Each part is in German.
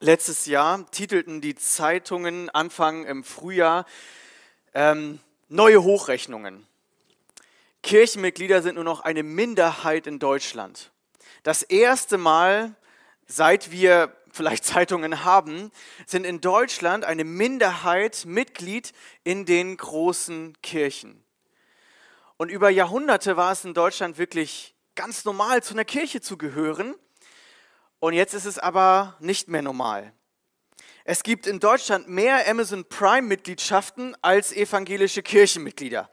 Letztes Jahr titelten die Zeitungen Anfang im Frühjahr ähm, neue Hochrechnungen. Kirchenmitglieder sind nur noch eine Minderheit in Deutschland. Das erste Mal, seit wir vielleicht Zeitungen haben, sind in Deutschland eine Minderheit Mitglied in den großen Kirchen. Und über Jahrhunderte war es in Deutschland wirklich ganz normal, zu einer Kirche zu gehören. Und jetzt ist es aber nicht mehr normal. Es gibt in Deutschland mehr Amazon Prime-Mitgliedschaften als evangelische Kirchenmitglieder.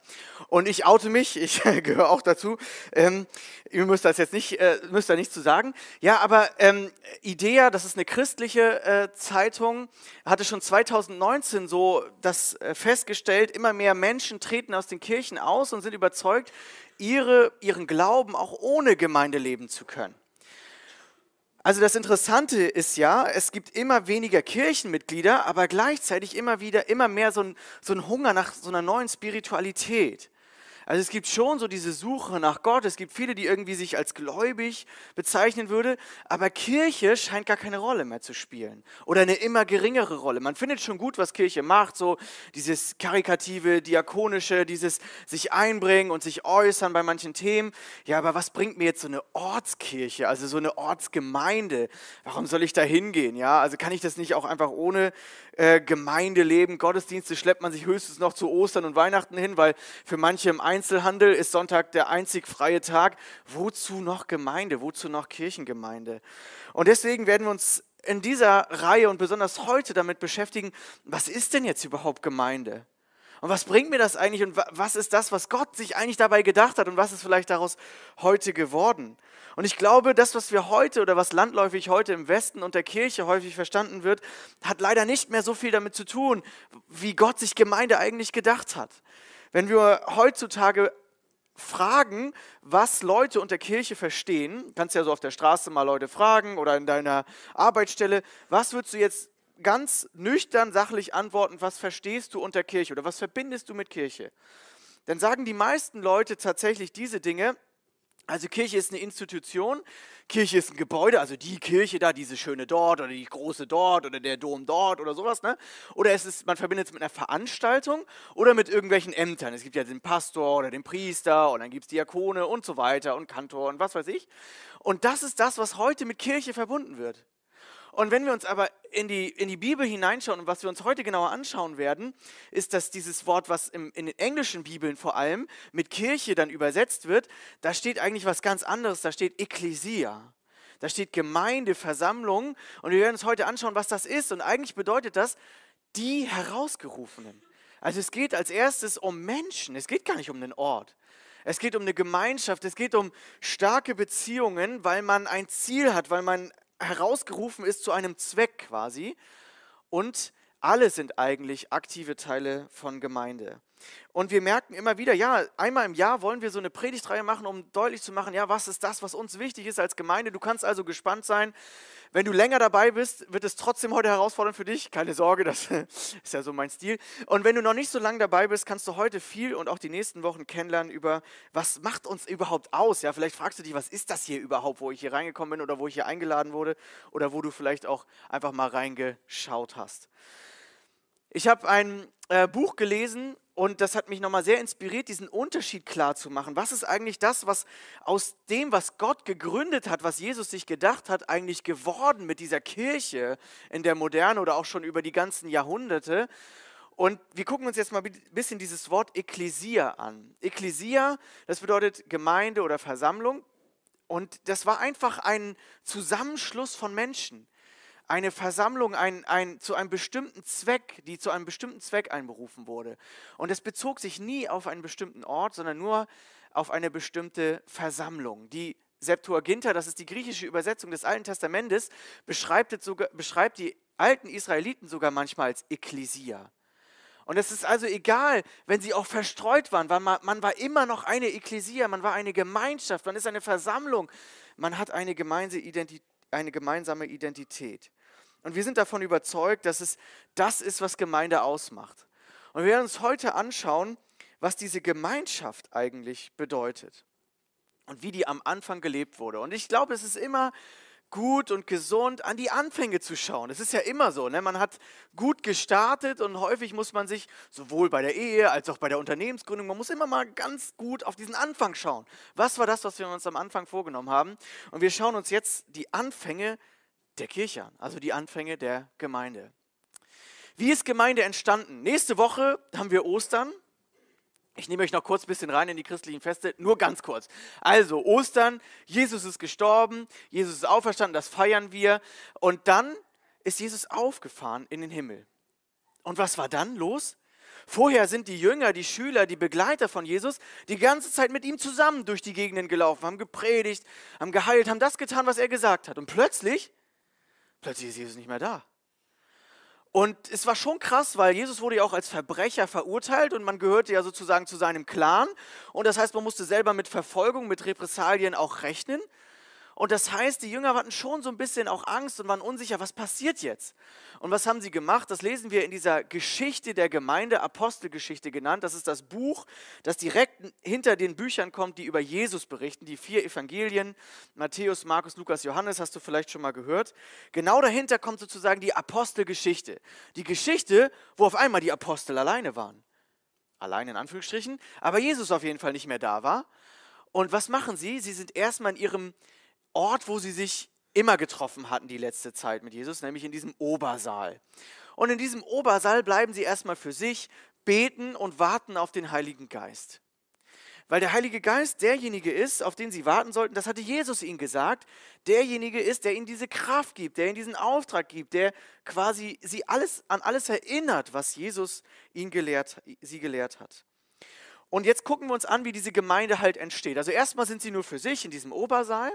Und ich oute mich, ich gehöre auch dazu. Ähm, ihr müsst das jetzt nicht, äh, müsst da nichts zu sagen. Ja, aber ähm, IDEA, das ist eine christliche äh, Zeitung, hatte schon 2019 so das äh, festgestellt, immer mehr Menschen treten aus den Kirchen aus und sind überzeugt, ihre, ihren Glauben auch ohne Gemeinde leben zu können. Also das Interessante ist ja, es gibt immer weniger Kirchenmitglieder, aber gleichzeitig immer wieder immer mehr so ein, so ein Hunger nach so einer neuen Spiritualität. Also es gibt schon so diese Suche nach Gott. Es gibt viele, die irgendwie sich als gläubig bezeichnen würde, aber Kirche scheint gar keine Rolle mehr zu spielen oder eine immer geringere Rolle. Man findet schon gut, was Kirche macht, so dieses karikative, diakonische, dieses sich einbringen und sich äußern bei manchen Themen. Ja, aber was bringt mir jetzt so eine Ortskirche, also so eine Ortsgemeinde? Warum soll ich da hingehen? Ja, also kann ich das nicht auch einfach ohne äh, Gemeindeleben, Gottesdienste schleppt man sich höchstens noch zu Ostern und Weihnachten hin, weil für manche im Einzelhandel ist Sonntag der einzig freie Tag. Wozu noch Gemeinde? Wozu noch Kirchengemeinde? Und deswegen werden wir uns in dieser Reihe und besonders heute damit beschäftigen, was ist denn jetzt überhaupt Gemeinde? Und was bringt mir das eigentlich und was ist das, was Gott sich eigentlich dabei gedacht hat und was ist vielleicht daraus heute geworden? Und ich glaube, das, was wir heute oder was landläufig heute im Westen und der Kirche häufig verstanden wird, hat leider nicht mehr so viel damit zu tun, wie Gott sich Gemeinde eigentlich gedacht hat. Wenn wir heutzutage fragen, was Leute unter Kirche verstehen, kannst ja so auf der Straße mal Leute fragen oder in deiner Arbeitsstelle, was würdest du jetzt ganz nüchtern, sachlich antworten, was verstehst du unter Kirche oder was verbindest du mit Kirche? Dann sagen die meisten Leute tatsächlich diese Dinge. Also Kirche ist eine Institution, Kirche ist ein Gebäude, also die Kirche da, diese schöne dort oder die große dort oder der Dom dort oder sowas. Ne? Oder es ist, man verbindet es mit einer Veranstaltung oder mit irgendwelchen Ämtern. Es gibt ja den Pastor oder den Priester und dann gibt es Diakone und so weiter und Kantor und was weiß ich. Und das ist das, was heute mit Kirche verbunden wird. Und wenn wir uns aber in die, in die Bibel hineinschauen und was wir uns heute genauer anschauen werden, ist, dass dieses Wort, was im, in den englischen Bibeln vor allem mit Kirche dann übersetzt wird, da steht eigentlich was ganz anderes, da steht Ekklesia. Da steht Gemeinde, Versammlung und wir werden uns heute anschauen, was das ist. Und eigentlich bedeutet das die Herausgerufenen. Also es geht als erstes um Menschen, es geht gar nicht um den Ort. Es geht um eine Gemeinschaft, es geht um starke Beziehungen, weil man ein Ziel hat, weil man herausgerufen ist zu einem Zweck quasi. Und alle sind eigentlich aktive Teile von Gemeinde. Und wir merken immer wieder, ja, einmal im Jahr wollen wir so eine Predigtreihe machen, um deutlich zu machen, ja, was ist das, was uns wichtig ist als Gemeinde. Du kannst also gespannt sein. Wenn du länger dabei bist, wird es trotzdem heute herausfordernd für dich. Keine Sorge, das ist ja so mein Stil. Und wenn du noch nicht so lange dabei bist, kannst du heute viel und auch die nächsten Wochen kennenlernen über, was macht uns überhaupt aus. Ja, vielleicht fragst du dich, was ist das hier überhaupt, wo ich hier reingekommen bin oder wo ich hier eingeladen wurde oder wo du vielleicht auch einfach mal reingeschaut hast. Ich habe ein äh, Buch gelesen und das hat mich nochmal sehr inspiriert, diesen Unterschied klar zu machen. Was ist eigentlich das, was aus dem, was Gott gegründet hat, was Jesus sich gedacht hat, eigentlich geworden mit dieser Kirche in der Moderne oder auch schon über die ganzen Jahrhunderte? Und wir gucken uns jetzt mal ein bisschen dieses Wort Ekklesia an. Ekklesia, das bedeutet Gemeinde oder Versammlung. Und das war einfach ein Zusammenschluss von Menschen eine Versammlung ein, ein, zu einem bestimmten Zweck, die zu einem bestimmten Zweck einberufen wurde. Und es bezog sich nie auf einen bestimmten Ort, sondern nur auf eine bestimmte Versammlung. Die Septuaginta, das ist die griechische Übersetzung des Alten Testamentes, beschreibt, sogar, beschreibt die alten Israeliten sogar manchmal als Ekklesia. Und es ist also egal, wenn sie auch verstreut waren, weil man, man war immer noch eine Ekklesia, man war eine Gemeinschaft, man ist eine Versammlung, man hat eine gemeinsame Identität eine gemeinsame Identität. Und wir sind davon überzeugt, dass es das ist, was Gemeinde ausmacht. Und wir werden uns heute anschauen, was diese Gemeinschaft eigentlich bedeutet und wie die am Anfang gelebt wurde. Und ich glaube, es ist immer gut und gesund an die Anfänge zu schauen. Es ist ja immer so, ne? man hat gut gestartet und häufig muss man sich sowohl bei der Ehe als auch bei der Unternehmensgründung, man muss immer mal ganz gut auf diesen Anfang schauen. Was war das, was wir uns am Anfang vorgenommen haben? Und wir schauen uns jetzt die Anfänge der Kirche an, also die Anfänge der Gemeinde. Wie ist Gemeinde entstanden? Nächste Woche haben wir Ostern. Ich nehme euch noch kurz ein bisschen rein in die christlichen Feste, nur ganz kurz. Also Ostern, Jesus ist gestorben, Jesus ist auferstanden, das feiern wir. Und dann ist Jesus aufgefahren in den Himmel. Und was war dann los? Vorher sind die Jünger, die Schüler, die Begleiter von Jesus die ganze Zeit mit ihm zusammen durch die Gegenden gelaufen, haben gepredigt, haben geheilt, haben das getan, was er gesagt hat. Und plötzlich, plötzlich ist Jesus nicht mehr da. Und es war schon krass, weil Jesus wurde ja auch als Verbrecher verurteilt und man gehörte ja sozusagen zu seinem Clan. Und das heißt, man musste selber mit Verfolgung, mit Repressalien auch rechnen. Und das heißt, die Jünger hatten schon so ein bisschen auch Angst und waren unsicher, was passiert jetzt? Und was haben sie gemacht? Das lesen wir in dieser Geschichte der Gemeinde, Apostelgeschichte genannt. Das ist das Buch, das direkt hinter den Büchern kommt, die über Jesus berichten. Die vier Evangelien, Matthäus, Markus, Lukas, Johannes, hast du vielleicht schon mal gehört. Genau dahinter kommt sozusagen die Apostelgeschichte. Die Geschichte, wo auf einmal die Apostel alleine waren. Allein in Anführungsstrichen, aber Jesus auf jeden Fall nicht mehr da war. Und was machen sie? Sie sind erstmal in ihrem Ort, wo sie sich immer getroffen hatten die letzte Zeit mit Jesus, nämlich in diesem Obersaal. Und in diesem Obersaal bleiben sie erstmal für sich, beten und warten auf den Heiligen Geist. Weil der Heilige Geist derjenige ist, auf den sie warten sollten, das hatte Jesus ihnen gesagt, derjenige ist, der ihnen diese Kraft gibt, der ihnen diesen Auftrag gibt, der quasi sie alles, an alles erinnert, was Jesus ihnen gelehrt, sie gelehrt hat. Und jetzt gucken wir uns an, wie diese Gemeinde halt entsteht. Also erstmal sind sie nur für sich in diesem Obersaal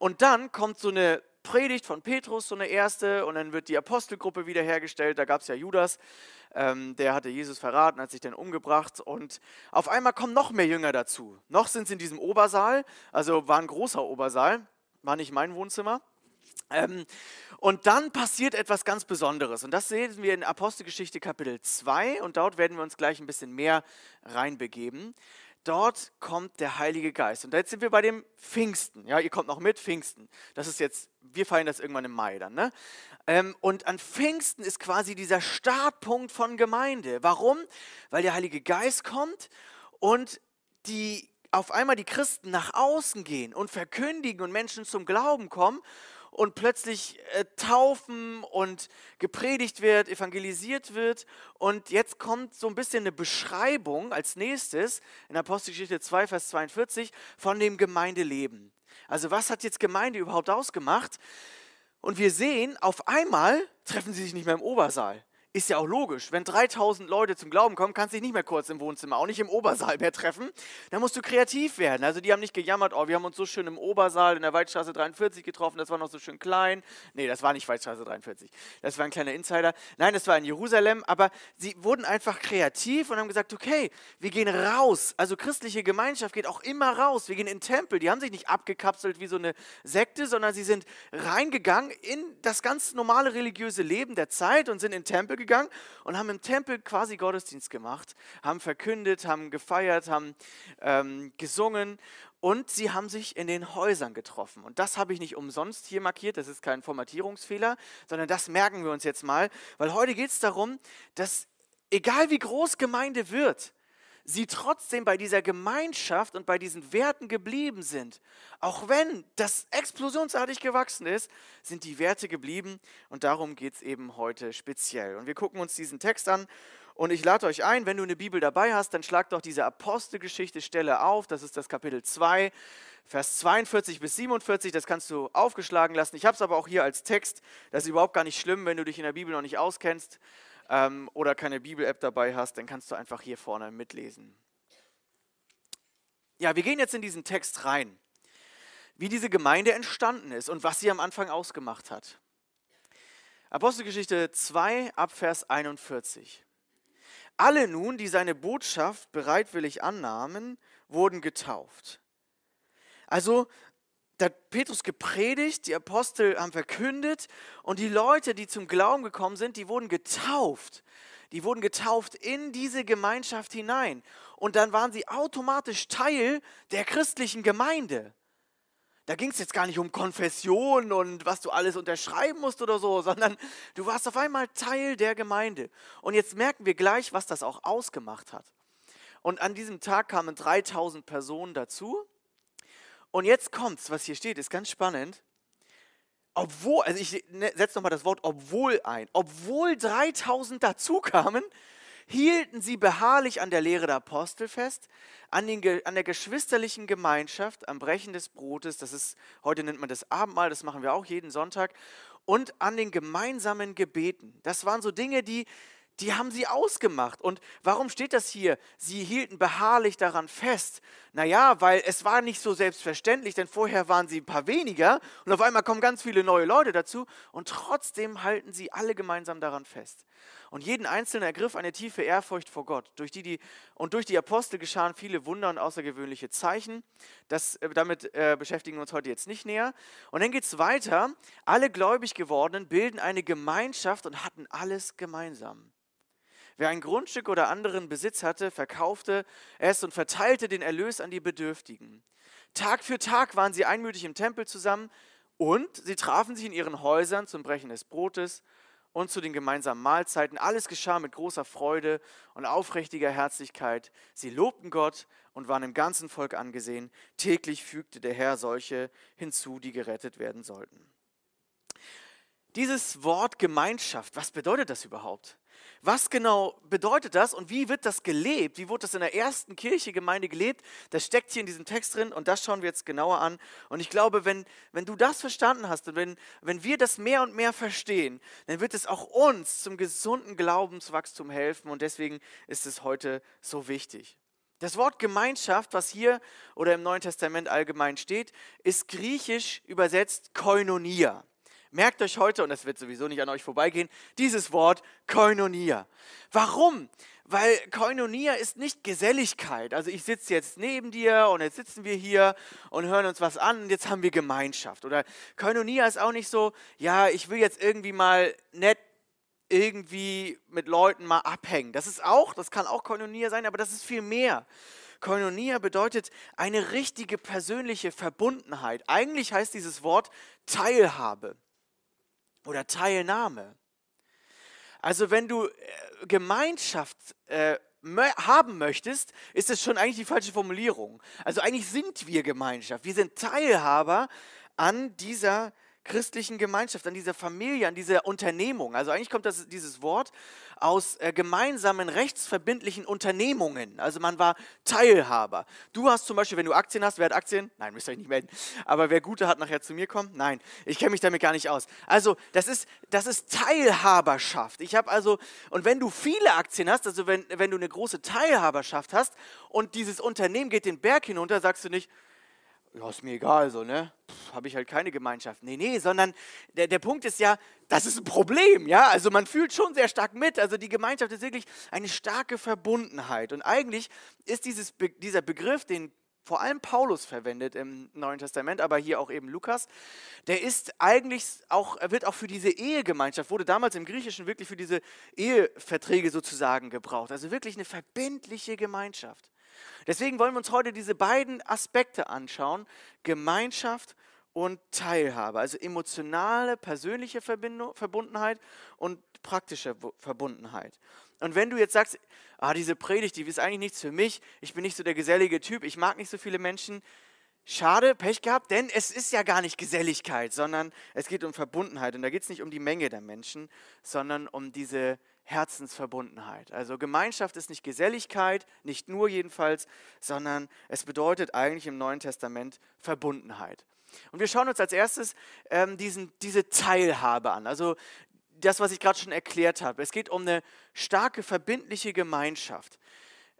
und dann kommt so eine Predigt von Petrus, so eine erste, und dann wird die Apostelgruppe wiederhergestellt. Da gab es ja Judas, ähm, der hatte Jesus verraten, hat sich dann umgebracht. Und auf einmal kommen noch mehr Jünger dazu. Noch sind sie in diesem Obersaal, also war ein großer Obersaal, war nicht mein Wohnzimmer. Ähm, und dann passiert etwas ganz Besonderes. Und das sehen wir in Apostelgeschichte Kapitel 2. Und dort werden wir uns gleich ein bisschen mehr reinbegeben dort kommt der Heilige Geist. Und jetzt sind wir bei dem Pfingsten. Ja, ihr kommt noch mit, Pfingsten. Das ist jetzt, wir feiern das irgendwann im Mai dann. Ne? Ähm, und an Pfingsten ist quasi dieser Startpunkt von Gemeinde. Warum? Weil der Heilige Geist kommt und die auf einmal die Christen nach außen gehen und verkündigen und Menschen zum Glauben kommen und plötzlich äh, taufen und gepredigt wird, evangelisiert wird. Und jetzt kommt so ein bisschen eine Beschreibung als nächstes in Apostelgeschichte 2, Vers 42 von dem Gemeindeleben. Also was hat jetzt Gemeinde überhaupt ausgemacht? Und wir sehen, auf einmal treffen sie sich nicht mehr im Obersaal. Ist ja auch logisch. Wenn 3000 Leute zum Glauben kommen, kannst du dich nicht mehr kurz im Wohnzimmer, auch nicht im Obersaal mehr treffen. Dann musst du kreativ werden. Also die haben nicht gejammert, oh, wir haben uns so schön im Obersaal in der Waldstraße 43 getroffen, das war noch so schön klein. Nee, das war nicht Waldstraße 43. Das war ein kleiner Insider. Nein, das war in Jerusalem. Aber sie wurden einfach kreativ und haben gesagt, okay, wir gehen raus. Also christliche Gemeinschaft geht auch immer raus. Wir gehen in den Tempel. Die haben sich nicht abgekapselt wie so eine Sekte, sondern sie sind reingegangen in das ganz normale religiöse Leben der Zeit und sind in den Tempel gegangen und haben im Tempel quasi Gottesdienst gemacht, haben verkündet, haben gefeiert, haben ähm, gesungen und sie haben sich in den Häusern getroffen. Und das habe ich nicht umsonst hier markiert, das ist kein Formatierungsfehler, sondern das merken wir uns jetzt mal, weil heute geht es darum, dass egal wie groß Gemeinde wird, sie trotzdem bei dieser Gemeinschaft und bei diesen Werten geblieben sind. Auch wenn das explosionsartig gewachsen ist, sind die Werte geblieben und darum geht es eben heute speziell. Und wir gucken uns diesen Text an und ich lade euch ein, wenn du eine Bibel dabei hast, dann schlag doch diese Apostelgeschichte-Stelle auf. Das ist das Kapitel 2, Vers 42 bis 47. Das kannst du aufgeschlagen lassen. Ich habe es aber auch hier als Text. Das ist überhaupt gar nicht schlimm, wenn du dich in der Bibel noch nicht auskennst ähm, oder keine Bibel-App dabei hast, dann kannst du einfach hier vorne mitlesen. Ja, wir gehen jetzt in diesen Text rein, wie diese Gemeinde entstanden ist und was sie am Anfang ausgemacht hat. Apostelgeschichte 2 ab Vers 41. Alle nun, die seine Botschaft bereitwillig annahmen, wurden getauft. Also da hat Petrus gepredigt, die Apostel haben verkündet und die Leute, die zum Glauben gekommen sind, die wurden getauft. Die wurden getauft in diese Gemeinschaft hinein. Und dann waren sie automatisch Teil der christlichen Gemeinde. Da ging es jetzt gar nicht um Konfession und was du alles unterschreiben musst oder so, sondern du warst auf einmal Teil der Gemeinde. Und jetzt merken wir gleich, was das auch ausgemacht hat. Und an diesem Tag kamen 3000 Personen dazu. Und jetzt kommt's, was hier steht, ist ganz spannend. Obwohl, also ich ne, setze nochmal das Wort obwohl ein, obwohl 3000 dazu kamen, hielten sie beharrlich an der Lehre der Apostel fest, an, den, an der geschwisterlichen Gemeinschaft, am Brechen des Brotes, das ist, heute nennt man das Abendmahl, das machen wir auch jeden Sonntag, und an den gemeinsamen Gebeten. Das waren so Dinge, die die haben sie ausgemacht. Und warum steht das hier? Sie hielten beharrlich daran fest. Naja, weil es war nicht so selbstverständlich, denn vorher waren sie ein paar weniger und auf einmal kommen ganz viele neue Leute dazu und trotzdem halten sie alle gemeinsam daran fest. Und jeden Einzelnen ergriff eine tiefe Ehrfurcht vor Gott. Durch die, die, und durch die Apostel geschahen viele Wunder und außergewöhnliche Zeichen. Das, äh, damit äh, beschäftigen wir uns heute jetzt nicht näher. Und dann geht es weiter. Alle gläubig gewordenen bilden eine Gemeinschaft und hatten alles gemeinsam. Wer ein Grundstück oder anderen Besitz hatte, verkaufte es und verteilte den Erlös an die Bedürftigen. Tag für Tag waren sie einmütig im Tempel zusammen und sie trafen sich in ihren Häusern zum Brechen des Brotes und zu den gemeinsamen Mahlzeiten. Alles geschah mit großer Freude und aufrichtiger Herzlichkeit. Sie lobten Gott und waren im ganzen Volk angesehen. Täglich fügte der Herr solche hinzu, die gerettet werden sollten. Dieses Wort Gemeinschaft, was bedeutet das überhaupt? Was genau bedeutet das und wie wird das gelebt? Wie wurde das in der ersten Kirchegemeinde gelebt? Das steckt hier in diesem Text drin und das schauen wir jetzt genauer an. Und ich glaube, wenn, wenn du das verstanden hast und wenn, wenn wir das mehr und mehr verstehen, dann wird es auch uns zum gesunden Glaubenswachstum helfen und deswegen ist es heute so wichtig. Das Wort Gemeinschaft, was hier oder im Neuen Testament allgemein steht, ist griechisch übersetzt Koinonia. Merkt euch heute, und das wird sowieso nicht an euch vorbeigehen, dieses Wort Koinonia. Warum? Weil Koinonia ist nicht Geselligkeit. Also ich sitze jetzt neben dir und jetzt sitzen wir hier und hören uns was an und jetzt haben wir Gemeinschaft. Oder Koinonia ist auch nicht so, ja, ich will jetzt irgendwie mal nett irgendwie mit Leuten mal abhängen. Das ist auch, das kann auch Koinonia sein, aber das ist viel mehr. Koinonia bedeutet eine richtige persönliche Verbundenheit. Eigentlich heißt dieses Wort Teilhabe oder Teilnahme. Also wenn du äh, Gemeinschaft äh, haben möchtest, ist das schon eigentlich die falsche Formulierung. Also eigentlich sind wir Gemeinschaft. Wir sind Teilhaber an dieser christlichen Gemeinschaft, an dieser Familie, an dieser Unternehmung. Also eigentlich kommt das, dieses Wort aus äh, gemeinsamen rechtsverbindlichen Unternehmungen. Also man war Teilhaber. Du hast zum Beispiel, wenn du Aktien hast, wer hat Aktien? Nein, müsst ihr euch nicht melden. Aber wer gute hat, nachher zu mir kommen? Nein, ich kenne mich damit gar nicht aus. Also das ist, das ist Teilhaberschaft. Ich habe also, und wenn du viele Aktien hast, also wenn, wenn du eine große Teilhaberschaft hast und dieses Unternehmen geht den Berg hinunter, sagst du nicht, ja, ist mir egal, so, ne? Habe ich halt keine Gemeinschaft. Nee, nee, sondern der, der Punkt ist ja, das ist ein Problem, ja? Also man fühlt schon sehr stark mit. Also die Gemeinschaft ist wirklich eine starke Verbundenheit. Und eigentlich ist dieses, dieser Begriff, den vor allem Paulus verwendet im Neuen Testament, aber hier auch eben Lukas, der ist eigentlich auch, er wird auch für diese Ehegemeinschaft, wurde damals im Griechischen wirklich für diese Eheverträge sozusagen gebraucht. Also wirklich eine verbindliche Gemeinschaft. Deswegen wollen wir uns heute diese beiden Aspekte anschauen, Gemeinschaft und Teilhabe, also emotionale, persönliche Verbundenheit und praktische Verbundenheit. Und wenn du jetzt sagst, ah, diese Predigt, die ist eigentlich nichts für mich, ich bin nicht so der gesellige Typ, ich mag nicht so viele Menschen, schade, Pech gehabt, denn es ist ja gar nicht Geselligkeit, sondern es geht um Verbundenheit. Und da geht es nicht um die Menge der Menschen, sondern um diese Herzensverbundenheit. Also Gemeinschaft ist nicht Geselligkeit, nicht nur jedenfalls, sondern es bedeutet eigentlich im Neuen Testament Verbundenheit. Und wir schauen uns als erstes ähm, diesen, diese Teilhabe an. Also das, was ich gerade schon erklärt habe. Es geht um eine starke, verbindliche Gemeinschaft.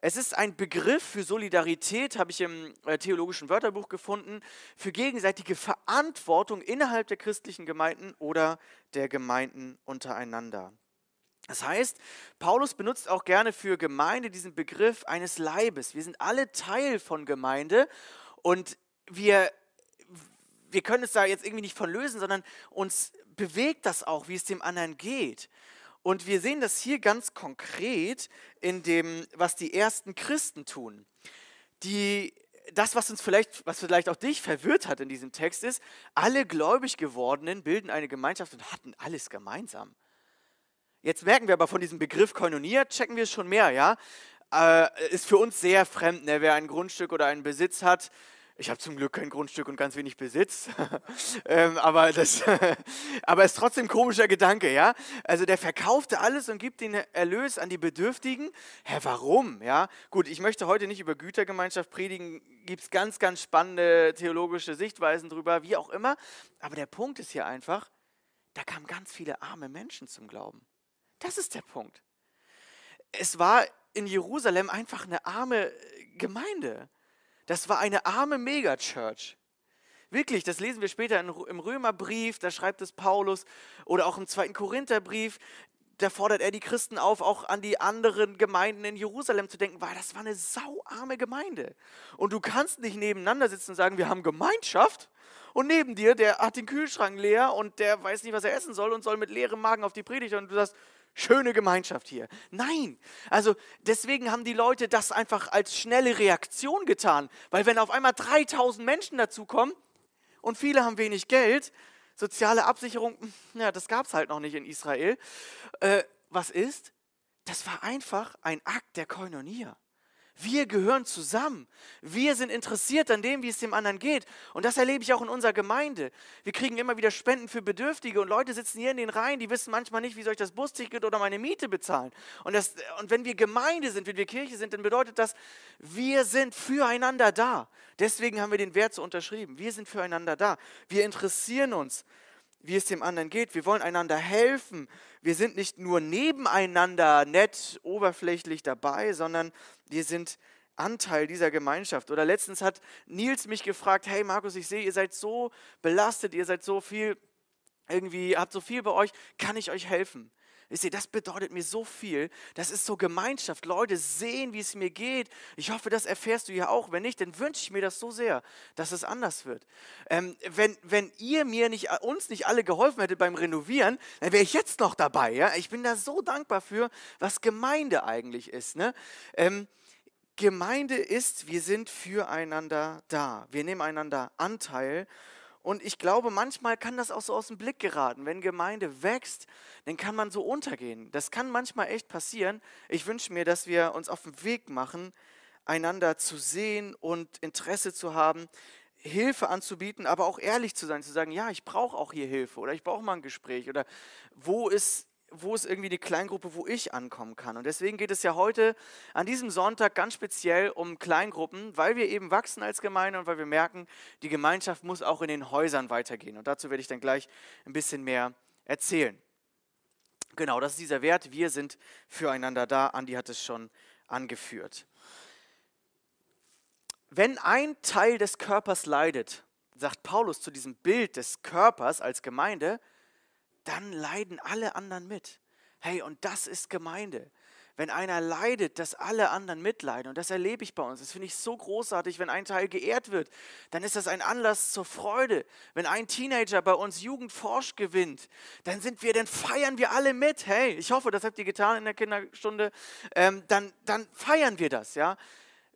Es ist ein Begriff für Solidarität, habe ich im äh, theologischen Wörterbuch gefunden, für gegenseitige Verantwortung innerhalb der christlichen Gemeinden oder der Gemeinden untereinander. Das heißt, Paulus benutzt auch gerne für Gemeinde diesen Begriff eines Leibes. Wir sind alle Teil von Gemeinde und wir, wir können es da jetzt irgendwie nicht von lösen, sondern uns bewegt das auch, wie es dem anderen geht. Und wir sehen das hier ganz konkret in dem, was die ersten Christen tun. Die, das, was uns vielleicht, was vielleicht auch dich verwirrt hat in diesem Text, ist, alle gläubig gewordenen bilden eine Gemeinschaft und hatten alles gemeinsam. Jetzt merken wir aber von diesem Begriff Koinonia, checken wir es schon mehr, ja? Äh, ist für uns sehr fremd, ne? wer ein Grundstück oder einen Besitz hat, ich habe zum Glück kein Grundstück und ganz wenig Besitz, ähm, aber das, aber ist trotzdem ein komischer Gedanke, ja. Also der verkaufte alles und gibt den Erlös an die Bedürftigen. Hä, warum? Ja, gut. Ich möchte heute nicht über Gütergemeinschaft predigen. Gibt es ganz, ganz spannende theologische Sichtweisen drüber, wie auch immer. Aber der Punkt ist hier einfach, da kamen ganz viele arme Menschen zum Glauben. Das ist der Punkt. Es war in Jerusalem einfach eine arme Gemeinde. Das war eine arme Megachurch. Wirklich, das lesen wir später im Römerbrief, da schreibt es Paulus oder auch im zweiten Korintherbrief. Da fordert er die Christen auf, auch an die anderen Gemeinden in Jerusalem zu denken, weil das war eine sauarme Gemeinde. Und du kannst nicht nebeneinander sitzen und sagen, wir haben Gemeinschaft und neben dir, der hat den Kühlschrank leer und der weiß nicht, was er essen soll und soll mit leerem Magen auf die Predigt und du sagst, schöne Gemeinschaft hier. Nein, also deswegen haben die Leute das einfach als schnelle Reaktion getan, weil wenn auf einmal 3000 Menschen dazukommen und viele haben wenig Geld, soziale Absicherung, ja, das gab es halt noch nicht in Israel. Äh, was ist? Das war einfach ein Akt der Koinonia. Wir gehören zusammen. Wir sind interessiert an dem, wie es dem anderen geht. Und das erlebe ich auch in unserer Gemeinde. Wir kriegen immer wieder Spenden für Bedürftige und Leute sitzen hier in den Reihen, die wissen manchmal nicht, wie soll ich das Busticket oder meine Miete bezahlen. Und, das, und wenn wir Gemeinde sind, wenn wir Kirche sind, dann bedeutet das, wir sind füreinander da. Deswegen haben wir den Wert so unterschrieben. Wir sind füreinander da. Wir interessieren uns wie es dem anderen geht. Wir wollen einander helfen. Wir sind nicht nur nebeneinander nett, oberflächlich dabei, sondern wir sind Anteil dieser Gemeinschaft. Oder letztens hat Nils mich gefragt, hey Markus, ich sehe, ihr seid so belastet, ihr seid so viel, irgendwie habt so viel bei euch, kann ich euch helfen? Wisst ihr, das bedeutet mir so viel. Das ist so Gemeinschaft. Leute sehen, wie es mir geht. Ich hoffe, das erfährst du ja auch. Wenn nicht, dann wünsche ich mir das so sehr, dass es anders wird. Ähm, wenn, wenn ihr mir nicht, uns nicht alle geholfen hättet beim Renovieren, dann wäre ich jetzt noch dabei. Ja? Ich bin da so dankbar für, was Gemeinde eigentlich ist. Ne? Ähm, Gemeinde ist, wir sind füreinander da. Wir nehmen einander Anteil und ich glaube, manchmal kann das auch so aus dem Blick geraten. Wenn Gemeinde wächst, dann kann man so untergehen. Das kann manchmal echt passieren. Ich wünsche mir, dass wir uns auf den Weg machen, einander zu sehen und Interesse zu haben, Hilfe anzubieten, aber auch ehrlich zu sein, zu sagen, ja, ich brauche auch hier Hilfe oder ich brauche mal ein Gespräch oder wo ist wo ist irgendwie die Kleingruppe, wo ich ankommen kann. Und deswegen geht es ja heute an diesem Sonntag ganz speziell um Kleingruppen, weil wir eben wachsen als Gemeinde und weil wir merken, die Gemeinschaft muss auch in den Häusern weitergehen. Und dazu werde ich dann gleich ein bisschen mehr erzählen. Genau, das ist dieser Wert. Wir sind füreinander da. Andi hat es schon angeführt. Wenn ein Teil des Körpers leidet, sagt Paulus zu diesem Bild des Körpers als Gemeinde, dann leiden alle anderen mit. Hey, und das ist Gemeinde. Wenn einer leidet, dass alle anderen mitleiden. Und das erlebe ich bei uns. Das finde ich so großartig, wenn ein Teil geehrt wird. Dann ist das ein Anlass zur Freude. Wenn ein Teenager bei uns Jugendforsch gewinnt, dann sind wir, dann feiern wir alle mit. Hey, ich hoffe, das habt ihr getan in der Kinderstunde. Ähm, dann, dann feiern wir das, ja.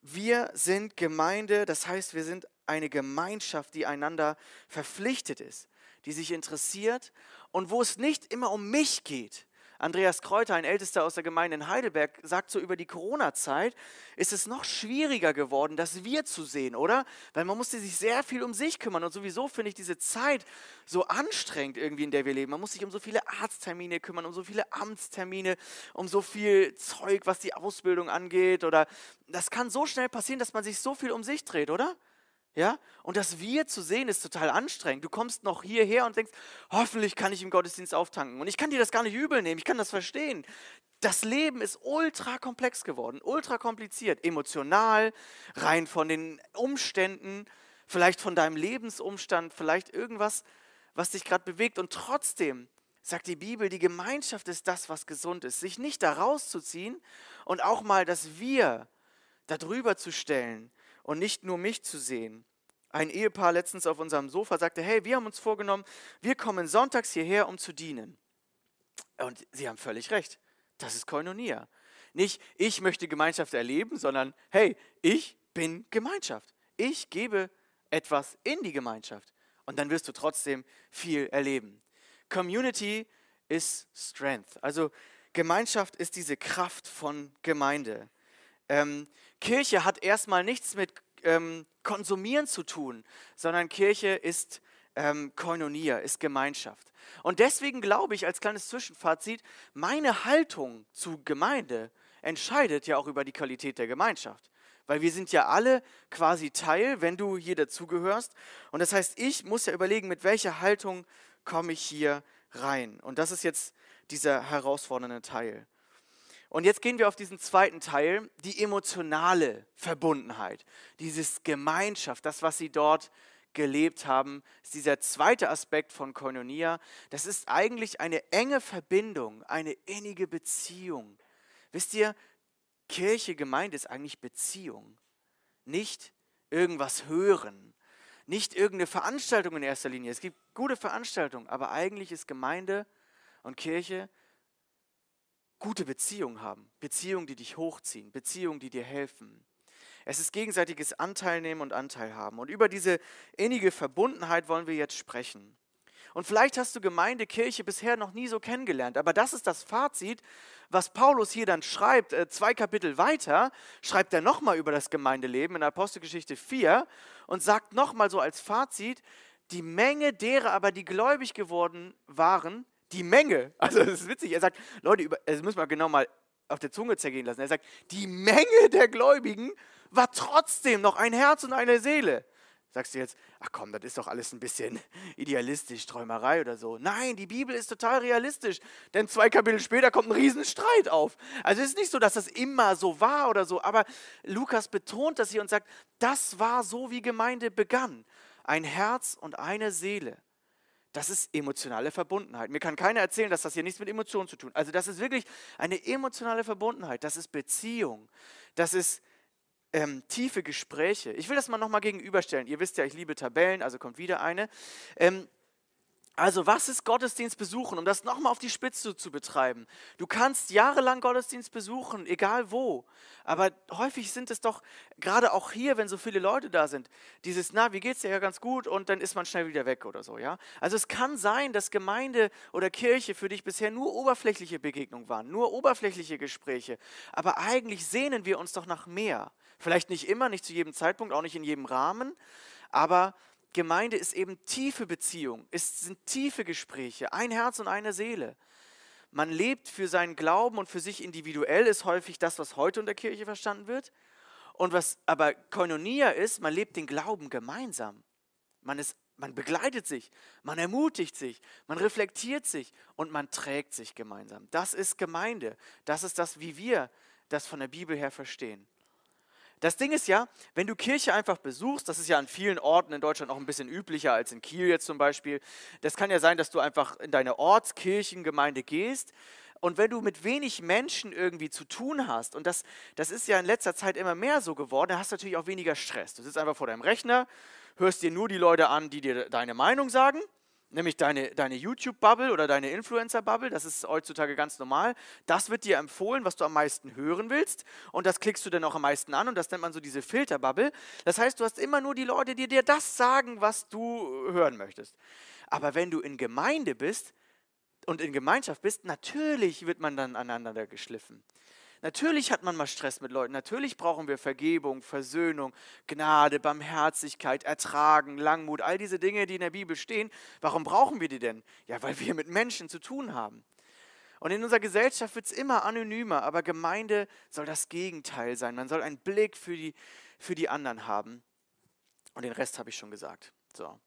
Wir sind Gemeinde, das heißt, wir sind eine Gemeinschaft, die einander verpflichtet ist die sich interessiert und wo es nicht immer um mich geht. Andreas Kräuter, ein Ältester aus der Gemeinde in Heidelberg, sagt so über die Corona-Zeit, ist es noch schwieriger geworden, das Wir zu sehen, oder? Weil man musste sich sehr viel um sich kümmern und sowieso finde ich diese Zeit so anstrengend irgendwie, in der wir leben. Man muss sich um so viele Arzttermine kümmern, um so viele Amtstermine, um so viel Zeug, was die Ausbildung angeht oder das kann so schnell passieren, dass man sich so viel um sich dreht, oder? Ja? Und das Wir zu sehen ist total anstrengend. Du kommst noch hierher und denkst, hoffentlich kann ich im Gottesdienst auftanken. Und ich kann dir das gar nicht übel nehmen, ich kann das verstehen. Das Leben ist ultra komplex geworden, ultra kompliziert, emotional, rein von den Umständen, vielleicht von deinem Lebensumstand, vielleicht irgendwas, was dich gerade bewegt. Und trotzdem sagt die Bibel, die Gemeinschaft ist das, was gesund ist. Sich nicht da rauszuziehen und auch mal das Wir darüber zu stellen und nicht nur mich zu sehen. Ein Ehepaar letztens auf unserem Sofa sagte, hey, wir haben uns vorgenommen, wir kommen sonntags hierher, um zu dienen. Und sie haben völlig recht. Das ist Koinonia. Nicht, ich möchte Gemeinschaft erleben, sondern, hey, ich bin Gemeinschaft. Ich gebe etwas in die Gemeinschaft und dann wirst du trotzdem viel erleben. Community ist Strength. Also Gemeinschaft ist diese Kraft von Gemeinde. Ähm, Kirche hat erstmal nichts mit ähm, Konsumieren zu tun, sondern Kirche ist ähm, Koinonia, ist Gemeinschaft. Und deswegen glaube ich als kleines Zwischenfazit, meine Haltung zu Gemeinde entscheidet ja auch über die Qualität der Gemeinschaft. Weil wir sind ja alle quasi Teil, wenn du hier dazugehörst. Und das heißt, ich muss ja überlegen, mit welcher Haltung komme ich hier rein. Und das ist jetzt dieser herausfordernde Teil. Und jetzt gehen wir auf diesen zweiten Teil, die emotionale Verbundenheit, dieses Gemeinschaft, das, was sie dort gelebt haben, ist dieser zweite Aspekt von Koinonia. Das ist eigentlich eine enge Verbindung, eine innige Beziehung. Wisst ihr, Kirche, Gemeinde ist eigentlich Beziehung, nicht irgendwas hören, nicht irgendeine Veranstaltung in erster Linie. Es gibt gute Veranstaltungen, aber eigentlich ist Gemeinde und Kirche gute Beziehungen haben. Beziehungen, die dich hochziehen, Beziehungen, die dir helfen. Es ist gegenseitiges Anteilnehmen und Anteilhaben. Und über diese innige Verbundenheit wollen wir jetzt sprechen. Und vielleicht hast du Gemeinde, Kirche bisher noch nie so kennengelernt, aber das ist das Fazit, was Paulus hier dann schreibt. Äh, zwei Kapitel weiter schreibt er nochmal über das Gemeindeleben in Apostelgeschichte 4 und sagt nochmal so als Fazit, die Menge derer aber, die gläubig geworden waren, die Menge, also das ist witzig, er sagt, Leute, das müssen wir genau mal auf der Zunge zergehen lassen. Er sagt, die Menge der Gläubigen war trotzdem noch ein Herz und eine Seele. Sagst du jetzt, ach komm, das ist doch alles ein bisschen idealistisch, Träumerei oder so. Nein, die Bibel ist total realistisch, denn zwei Kapitel später kommt ein Riesenstreit auf. Also es ist nicht so, dass das immer so war oder so, aber Lukas betont das hier und sagt, das war so, wie Gemeinde begann. Ein Herz und eine Seele. Das ist emotionale Verbundenheit. Mir kann keiner erzählen, dass das hier nichts mit Emotionen zu tun hat. Also das ist wirklich eine emotionale Verbundenheit. Das ist Beziehung. Das ist ähm, tiefe Gespräche. Ich will das mal nochmal gegenüberstellen. Ihr wisst ja, ich liebe Tabellen, also kommt wieder eine. Ähm, also was ist Gottesdienst besuchen, um das nochmal auf die Spitze zu betreiben? Du kannst jahrelang Gottesdienst besuchen, egal wo. Aber häufig sind es doch, gerade auch hier, wenn so viele Leute da sind, dieses, na, wie geht's dir ja ganz gut und dann ist man schnell wieder weg oder so, ja? Also es kann sein, dass Gemeinde oder Kirche für dich bisher nur oberflächliche Begegnungen waren, nur oberflächliche Gespräche. Aber eigentlich sehnen wir uns doch nach mehr. Vielleicht nicht immer, nicht zu jedem Zeitpunkt, auch nicht in jedem Rahmen, aber Gemeinde ist eben tiefe Beziehung, es sind tiefe Gespräche, ein Herz und eine Seele. Man lebt für seinen Glauben und für sich individuell ist häufig das, was heute unter Kirche verstanden wird. Und was aber Koinonia ist, man lebt den Glauben gemeinsam. Man, ist, man begleitet sich, man ermutigt sich, man reflektiert sich und man trägt sich gemeinsam. Das ist Gemeinde. Das ist das, wie wir das von der Bibel her verstehen. Das Ding ist ja, wenn du Kirche einfach besuchst, das ist ja an vielen Orten in Deutschland auch ein bisschen üblicher als in Kiel jetzt zum Beispiel. Das kann ja sein, dass du einfach in deine Ortskirchengemeinde gehst und wenn du mit wenig Menschen irgendwie zu tun hast, und das, das ist ja in letzter Zeit immer mehr so geworden, dann hast du natürlich auch weniger Stress. Du sitzt einfach vor deinem Rechner, hörst dir nur die Leute an, die dir deine Meinung sagen nämlich deine, deine YouTube-Bubble oder deine Influencer-Bubble, das ist heutzutage ganz normal. Das wird dir empfohlen, was du am meisten hören willst und das klickst du dann auch am meisten an und das nennt man so diese Filter-Bubble. Das heißt, du hast immer nur die Leute, die dir das sagen, was du hören möchtest. Aber wenn du in Gemeinde bist und in Gemeinschaft bist, natürlich wird man dann aneinander geschliffen. Natürlich hat man mal Stress mit Leuten. Natürlich brauchen wir Vergebung, Versöhnung, Gnade, Barmherzigkeit, Ertragen, Langmut, all diese Dinge, die in der Bibel stehen. Warum brauchen wir die denn? Ja, weil wir mit Menschen zu tun haben. Und in unserer Gesellschaft wird es immer anonymer, aber Gemeinde soll das Gegenteil sein. Man soll einen Blick für die, für die anderen haben. Und den Rest habe ich schon gesagt. So.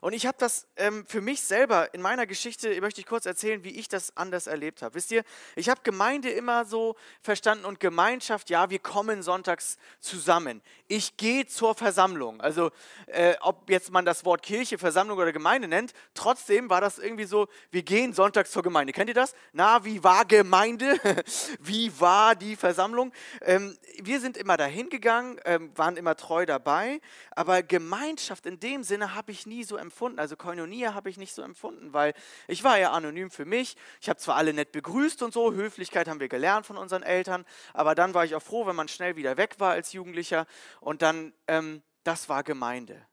Und ich habe das ähm, für mich selber in meiner Geschichte, möchte ich kurz erzählen, wie ich das anders erlebt habe. Wisst ihr, ich habe Gemeinde immer so verstanden und Gemeinschaft, ja, wir kommen sonntags zusammen. Ich gehe zur Versammlung. Also äh, ob jetzt man das Wort Kirche, Versammlung oder Gemeinde nennt, trotzdem war das irgendwie so, wir gehen sonntags zur Gemeinde. Kennt ihr das? Na, wie war Gemeinde? wie war die Versammlung? Ähm, wir sind immer dahin gegangen, ähm, waren immer treu dabei, aber Gemeinschaft in dem Sinne habe ich nie so empfunden. Also Koinonia habe ich nicht so empfunden, weil ich war ja anonym für mich. Ich habe zwar alle nett begrüßt und so, Höflichkeit haben wir gelernt von unseren Eltern, aber dann war ich auch froh, wenn man schnell wieder weg war als Jugendlicher und dann ähm, Das war Gemeinde.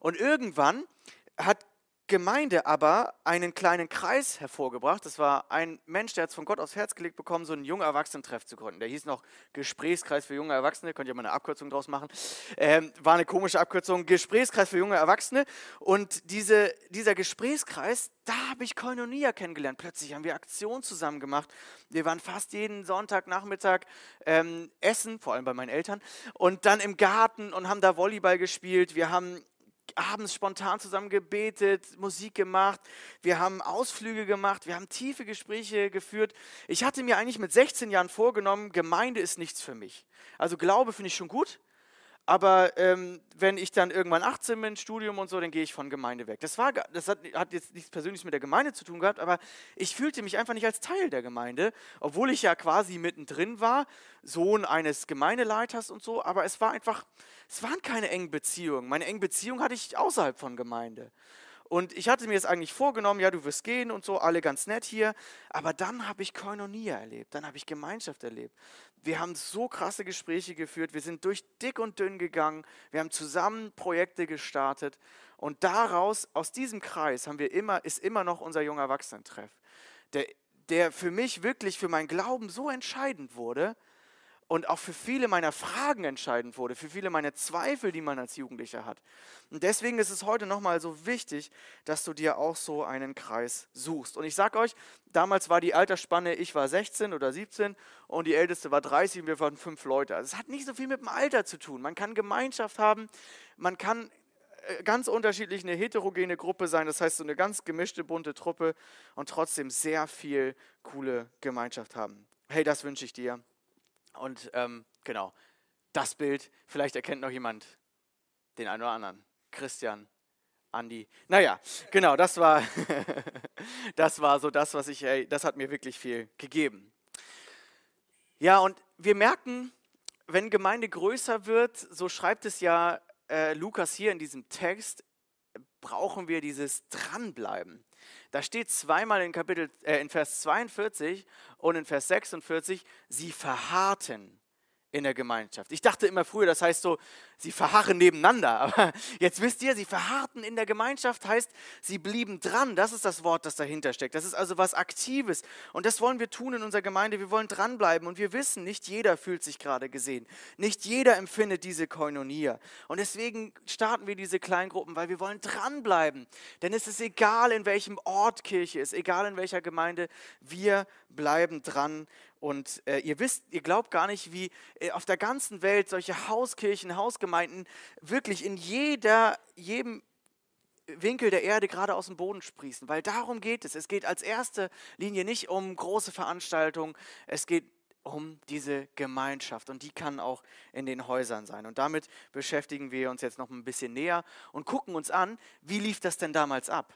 Und irgendwann hat Gemeinde aber einen kleinen Kreis hervorgebracht. Das war ein Mensch, der hat es von Gott aufs Herz gelegt bekommen, so einen jungen Erwachsenentreff zu gründen. Der hieß noch Gesprächskreis für junge Erwachsene, könnt ihr mal eine Abkürzung draus machen. Ähm, war eine komische Abkürzung, Gesprächskreis für junge Erwachsene. Und diese, dieser Gesprächskreis, da habe ich Koinonia kennengelernt. Plötzlich haben wir Aktionen zusammen gemacht. Wir waren fast jeden Sonntagnachmittag ähm, essen, vor allem bei meinen Eltern, und dann im Garten und haben da Volleyball gespielt. Wir haben abends spontan zusammen gebetet, Musik gemacht, wir haben Ausflüge gemacht, wir haben tiefe Gespräche geführt. Ich hatte mir eigentlich mit 16 Jahren vorgenommen, Gemeinde ist nichts für mich. Also Glaube finde ich schon gut, aber ähm, wenn ich dann irgendwann 18 bin, Studium und so, dann gehe ich von Gemeinde weg. Das, war, das hat, hat, jetzt nichts Persönliches mit der Gemeinde zu tun gehabt, aber ich fühlte mich einfach nicht als Teil der Gemeinde, obwohl ich ja quasi mittendrin war, Sohn eines Gemeindeleiters und so, aber es war einfach, es waren keine engen Beziehungen. Meine engen Beziehungen hatte ich außerhalb von Gemeinde. Und ich hatte mir jetzt eigentlich vorgenommen, ja, du wirst gehen und so, alle ganz nett hier. Aber dann habe ich Koinonia erlebt, dann habe ich Gemeinschaft erlebt. Wir haben so krasse Gespräche geführt, wir sind durch dick und dünn gegangen, wir haben zusammen Projekte gestartet. Und daraus, aus diesem Kreis, haben wir immer, ist immer noch unser junger Erwachsenentreff, der, der für mich wirklich, für meinen Glauben so entscheidend wurde, und auch für viele meiner Fragen entscheidend wurde, für viele meiner Zweifel, die man als Jugendlicher hat. Und deswegen ist es heute nochmal so wichtig, dass du dir auch so einen Kreis suchst. Und ich sage euch, damals war die Altersspanne, ich war 16 oder 17 und die älteste war 30 und wir waren fünf Leute. Also es hat nicht so viel mit dem Alter zu tun. Man kann Gemeinschaft haben, man kann äh, ganz unterschiedlich eine heterogene Gruppe sein, das heißt so eine ganz gemischte, bunte Truppe und trotzdem sehr viel coole Gemeinschaft haben. Hey, das wünsche ich dir. Und ähm, genau, das Bild, vielleicht erkennt noch jemand den einen oder anderen. Christian, Andi. Naja, genau, das war, das war so das, was ich, ey, das hat mir wirklich viel gegeben. Ja, und wir merken, wenn Gemeinde größer wird, so schreibt es ja äh, Lukas hier in diesem Text, brauchen wir dieses Dranbleiben. Da steht zweimal in, Kapitel, äh, in Vers 42 und in Vers 46, sie verharrten in der Gemeinschaft. Ich dachte immer früher, das heißt so, sie verharren nebeneinander. Aber jetzt wisst ihr, sie verharrten in der Gemeinschaft heißt, sie blieben dran. Das ist das Wort, das dahinter steckt. Das ist also was Aktives. Und das wollen wir tun in unserer Gemeinde. Wir wollen dranbleiben. Und wir wissen, nicht jeder fühlt sich gerade gesehen. Nicht jeder empfindet diese Koinonia. Und deswegen starten wir diese Kleingruppen, weil wir wollen dranbleiben. Denn es ist egal, in welchem Ort Kirche ist, egal in welcher Gemeinde, wir bleiben dran und äh, ihr wisst, ihr glaubt gar nicht, wie äh, auf der ganzen Welt solche Hauskirchen, Hausgemeinden wirklich in jeder, jedem Winkel der Erde gerade aus dem Boden sprießen. Weil darum geht es. Es geht als erste Linie nicht um große Veranstaltungen, es geht um diese Gemeinschaft und die kann auch in den Häusern sein. Und damit beschäftigen wir uns jetzt noch ein bisschen näher und gucken uns an, wie lief das denn damals ab?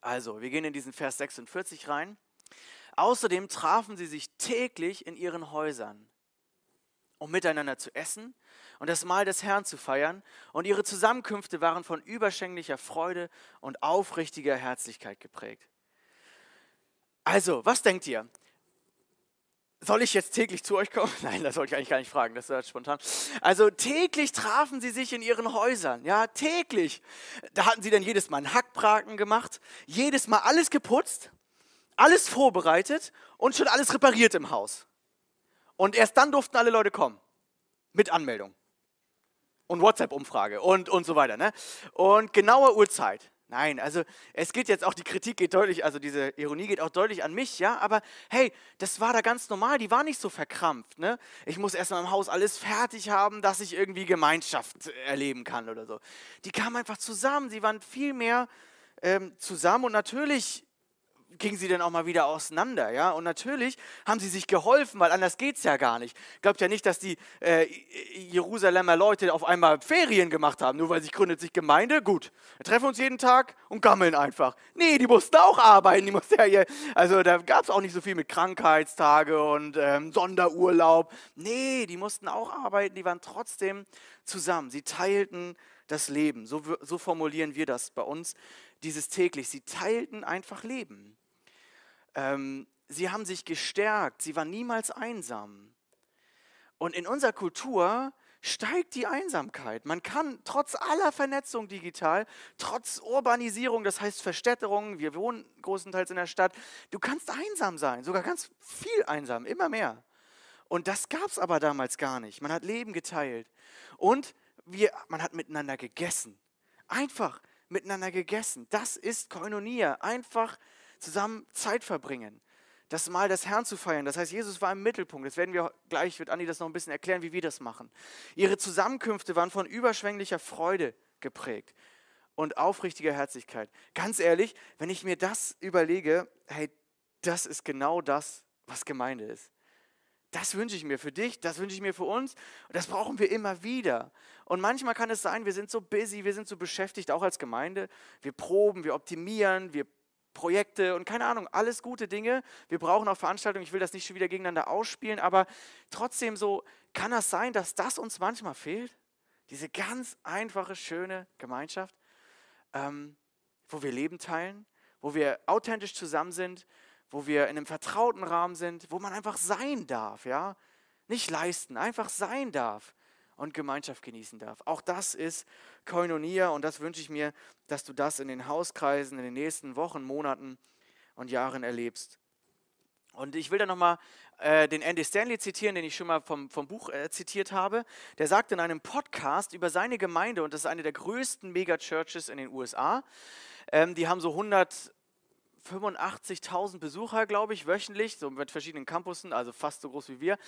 Also, wir gehen in diesen Vers 46 rein. Außerdem trafen sie sich täglich in ihren Häusern, um miteinander zu essen und das Mahl des Herrn zu feiern. Und ihre Zusammenkünfte waren von überschwänglicher Freude und aufrichtiger Herzlichkeit geprägt. Also, was denkt ihr? Soll ich jetzt täglich zu euch kommen? Nein, das wollte ich eigentlich gar nicht fragen, das ist spontan. Also täglich trafen sie sich in ihren Häusern, ja, täglich. Da hatten sie dann jedes Mal einen Hackbraten gemacht, jedes Mal alles geputzt alles vorbereitet und schon alles repariert im Haus. Und erst dann durften alle Leute kommen. Mit Anmeldung. Und WhatsApp-Umfrage und, und so weiter. Ne? Und genaue Uhrzeit. Nein, also es geht jetzt auch, die Kritik geht deutlich, also diese Ironie geht auch deutlich an mich, ja, aber hey, das war da ganz normal, die war nicht so verkrampft, ne? Ich muss erstmal im Haus alles fertig haben, dass ich irgendwie Gemeinschaft erleben kann oder so. Die kamen einfach zusammen, sie waren viel mehr ähm, zusammen und natürlich gingen sie dann auch mal wieder auseinander, ja. Und natürlich haben sie sich geholfen, weil anders geht es ja gar nicht. Glaubt ja nicht, dass die äh, Jerusalemer Leute auf einmal Ferien gemacht haben, nur weil sich gründet sich Gemeinde. Gut, wir treffen uns jeden Tag und gammeln einfach. Nee, die mussten auch arbeiten. Die mussten ja also da gab es auch nicht so viel mit Krankheitstage und ähm, Sonderurlaub. Nee, die mussten auch arbeiten. Die waren trotzdem zusammen. Sie teilten das Leben. So, so formulieren wir das bei uns, dieses täglich. Sie teilten einfach Leben. Ähm, sie haben sich gestärkt, sie waren niemals einsam. Und in unserer Kultur steigt die Einsamkeit. Man kann trotz aller Vernetzung digital, trotz Urbanisierung, das heißt Verstädterung, wir wohnen großenteils in der Stadt, du kannst einsam sein, sogar ganz viel einsam, immer mehr. Und das gab es aber damals gar nicht. Man hat Leben geteilt und wir, man hat miteinander gegessen. Einfach miteinander gegessen. Das ist Koinonia. Einfach zusammen Zeit verbringen das Mal des Herrn zu feiern. Das heißt, Jesus war im Mittelpunkt. Das werden wir gleich, wird Andi das noch ein bisschen erklären, wie wir das machen. Ihre Zusammenkünfte waren von überschwänglicher Freude geprägt und aufrichtiger Herzlichkeit. Ganz ehrlich, wenn ich mir das überlege, hey, das ist genau das, was Gemeinde ist. Das wünsche ich mir für dich, das wünsche ich mir für uns. Das brauchen wir immer wieder. Und manchmal kann es sein, wir sind so busy, wir sind so beschäftigt, auch als Gemeinde. Wir proben, wir optimieren, wir Projekte und keine Ahnung, alles gute Dinge. Wir brauchen auch Veranstaltungen. Ich will das nicht schon wieder gegeneinander ausspielen, aber trotzdem so kann das sein, dass das uns manchmal fehlt. Diese ganz einfache, schöne Gemeinschaft, ähm, wo wir Leben teilen, wo wir authentisch zusammen sind, wo wir in einem vertrauten Rahmen sind, wo man einfach sein darf, ja, nicht leisten, einfach sein darf und Gemeinschaft genießen darf. Auch das ist Koinonia und das wünsche ich mir, dass du das in den Hauskreisen in den nächsten Wochen, Monaten und Jahren erlebst. Und ich will da nochmal äh, den Andy Stanley zitieren, den ich schon mal vom, vom Buch äh, zitiert habe. Der sagt in einem Podcast über seine Gemeinde, und das ist eine der größten Megachurches in den USA, ähm, die haben so 100, 85.000 Besucher, glaube ich, wöchentlich, so mit verschiedenen Campussen, also fast so groß wie wir.